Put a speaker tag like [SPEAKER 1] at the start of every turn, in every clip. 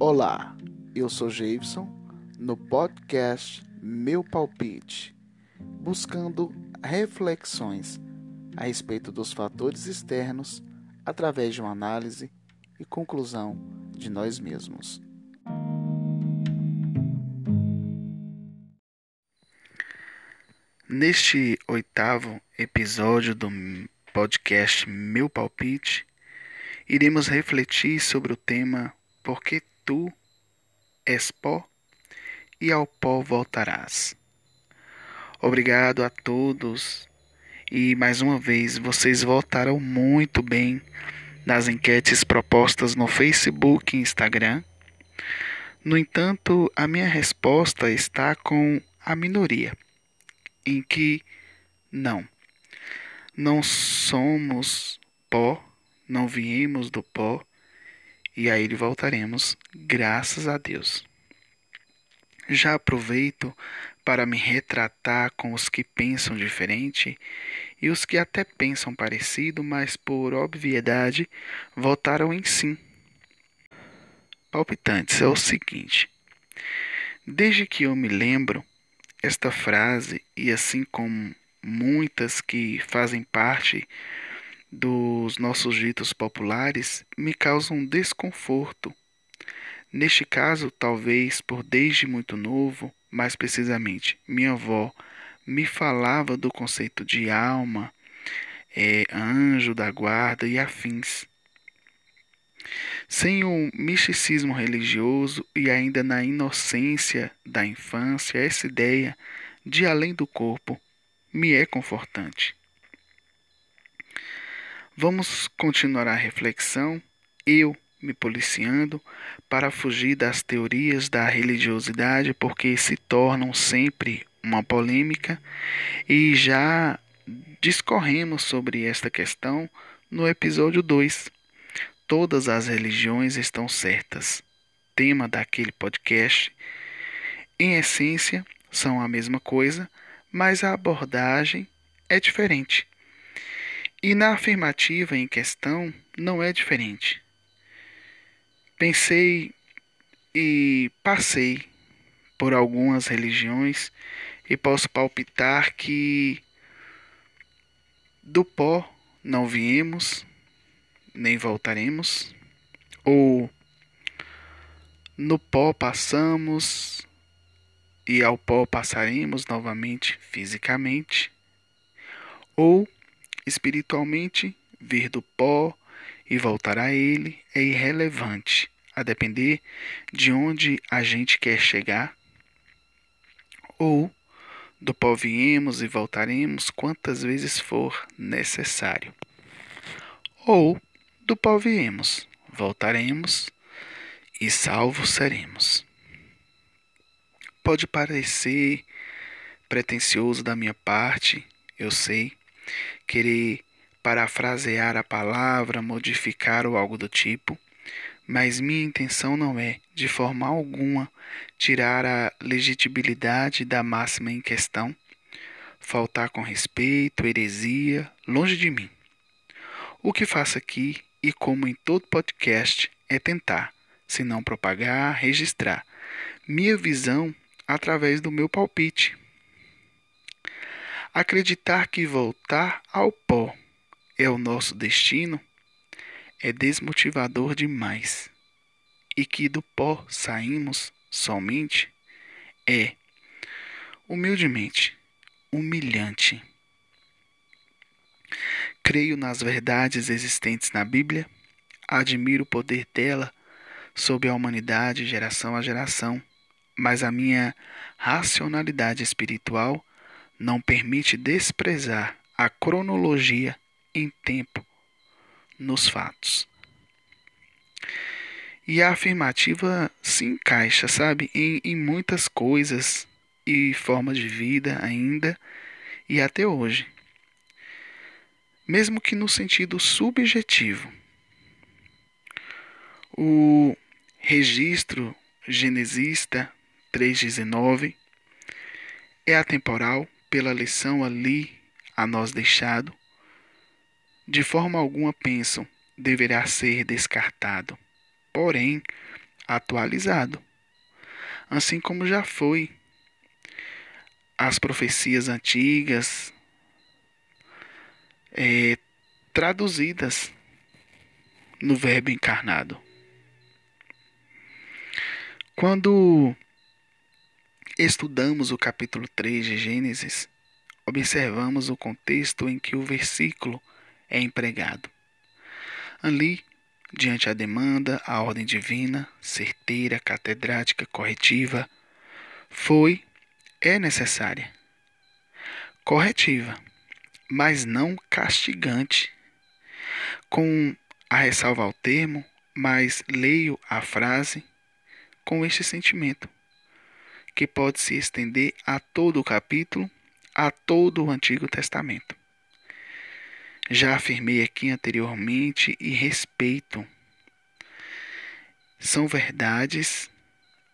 [SPEAKER 1] Olá, eu sou Jason no podcast Meu Palpite, buscando reflexões a respeito dos fatores externos através de uma análise e conclusão de nós mesmos. Neste oitavo episódio do podcast Meu Palpite, iremos refletir sobre o tema Por que tu és pó e ao pó voltarás. Obrigado a todos e mais uma vez vocês votaram muito bem nas enquetes propostas no Facebook e Instagram. No entanto, a minha resposta está com a minoria em que não, não somos pó, não viemos do pó e a ele voltaremos, graças a Deus. Já aproveito para me retratar com os que pensam diferente e os que até pensam parecido, mas por obviedade votaram em sim. Palpitantes é o seguinte: desde que eu me lembro, esta frase, e assim como muitas que fazem parte dos nossos ditos populares, me causam desconforto. Neste caso, talvez por desde muito novo, mais precisamente, minha avó me falava do conceito de alma, é, anjo da guarda e afins. Sem o misticismo religioso e ainda na inocência da infância, essa ideia de além do corpo me é confortante. Vamos continuar a reflexão, eu me policiando para fugir das teorias da religiosidade, porque se tornam sempre uma polêmica e já discorremos sobre esta questão no episódio 2 Todas as religiões estão certas. Tema daquele podcast. Em essência, são a mesma coisa, mas a abordagem é diferente. E na afirmativa em questão não é diferente. Pensei e passei por algumas religiões e posso palpitar que do pó não viemos, nem voltaremos, ou no pó passamos e ao pó passaremos novamente fisicamente, ou espiritualmente vir do pó e voltar a ele é irrelevante, a depender de onde a gente quer chegar, ou do pó viemos e voltaremos quantas vezes for necessário, ou do pó viemos, voltaremos e salvos seremos. Pode parecer pretensioso da minha parte, eu sei, querer parafrasear a palavra, modificar ou algo do tipo, mas minha intenção não é, de forma alguma, tirar a legitimidade da máxima em questão, faltar com respeito, heresia, longe de mim. O que faço aqui e, como em todo podcast, é tentar, se não propagar, registrar minha visão através do meu palpite. Acreditar que voltar ao pó é o nosso destino é desmotivador demais. E que do pó saímos somente é, humildemente, humilhante. Creio nas verdades existentes na Bíblia, admiro o poder dela sobre a humanidade geração a geração, mas a minha racionalidade espiritual não permite desprezar a cronologia em tempo nos fatos. E a afirmativa se encaixa, sabe, em, em muitas coisas e formas de vida ainda e até hoje mesmo que no sentido subjetivo. O registro genesista 3:19 é atemporal pela lição ali a nós deixado. De forma alguma pensam deverá ser descartado. Porém, atualizado, assim como já foi as profecias antigas é, traduzidas no Verbo encarnado. Quando estudamos o capítulo 3 de Gênesis, observamos o contexto em que o versículo é empregado. Ali, diante a demanda, a ordem divina, certeira, catedrática, corretiva, foi, é necessária. Corretiva, mas não castigante. Com a ressalvar o termo, mas leio a frase com este sentimento, que pode se estender a todo o capítulo, a todo o Antigo Testamento. Já afirmei aqui anteriormente e respeito. São verdades,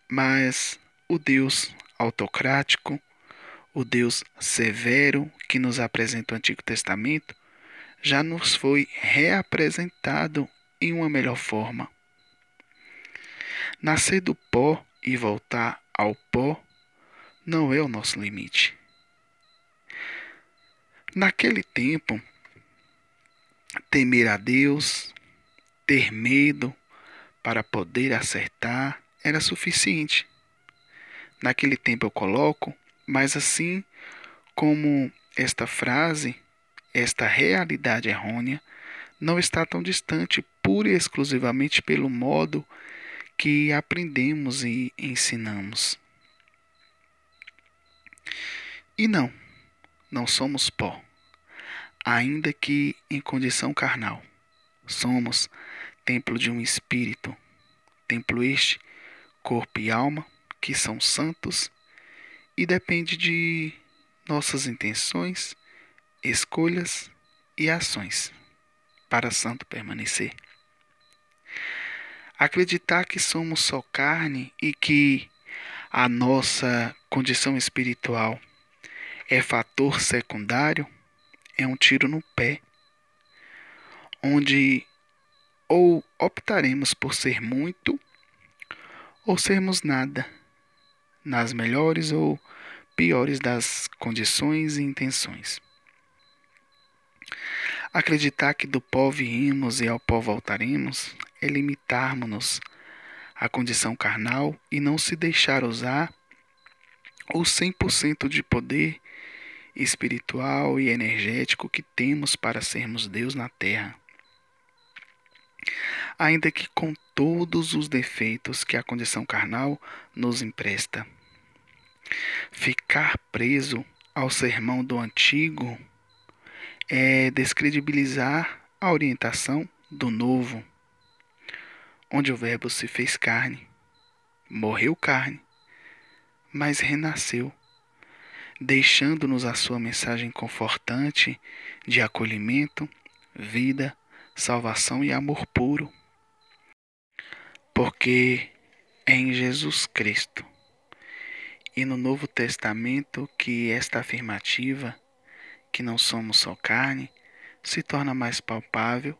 [SPEAKER 1] mas o Deus autocrático, o Deus severo que nos apresenta o Antigo Testamento, já nos foi reapresentado em uma melhor forma. Nascer do pó e voltar ao pó não é o nosso limite. Naquele tempo, temer a Deus, ter medo para poder acertar era suficiente. Naquele tempo eu coloco, mas assim como esta frase, esta realidade errônea, não está tão distante pura e exclusivamente pelo modo que aprendemos e ensinamos. E não, não somos pó ainda que em condição carnal. Somos templo de um espírito, templo este, corpo e alma, que são santos, e depende de nossas intenções, escolhas e ações para santo permanecer. Acreditar que somos só carne e que a nossa condição espiritual é fator secundário é um tiro no pé, onde ou optaremos por ser muito ou sermos nada, nas melhores ou piores das condições e intenções. Acreditar que do pó viemos e ao pó voltaremos é limitarmos-nos à condição carnal e não se deixar usar o 100% de poder espiritual e energético que temos para sermos Deus na terra. Ainda que com todos os defeitos que a condição carnal nos empresta. Ficar preso ao sermão do antigo é descredibilizar a orientação do novo, onde o Verbo se fez carne, morreu carne, mas renasceu deixando-nos a sua mensagem confortante de acolhimento, vida, salvação e amor puro. Porque é em Jesus Cristo e no Novo Testamento que esta afirmativa, que não somos só carne, se torna mais palpável,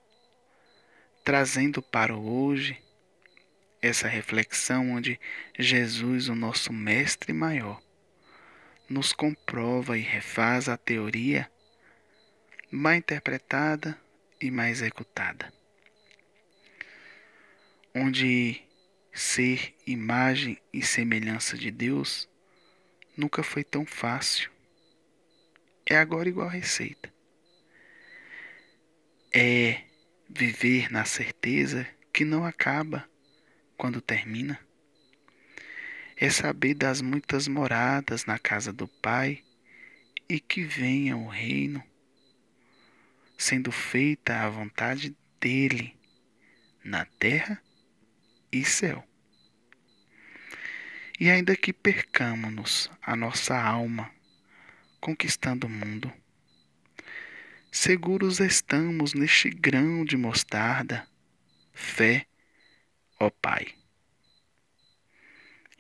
[SPEAKER 1] trazendo para hoje essa reflexão onde Jesus, o nosso Mestre maior, nos comprova e refaz a teoria mal interpretada e mal executada, onde ser imagem e semelhança de Deus nunca foi tão fácil. É agora igual receita. É viver na certeza que não acaba quando termina é saber das muitas moradas na casa do Pai e que venha o reino, sendo feita a vontade dele na terra e céu. E ainda que percamos-nos a nossa alma conquistando o mundo, seguros estamos neste grão de mostarda, fé, ó Pai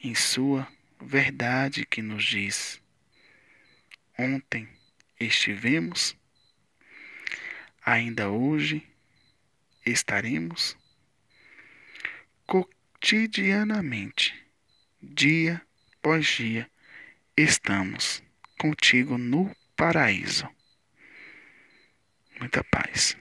[SPEAKER 1] em Sua verdade que nos diz: Ontem estivemos, ainda hoje estaremos. cotidianamente, dia após dia, estamos contigo no paraíso. Muita paz.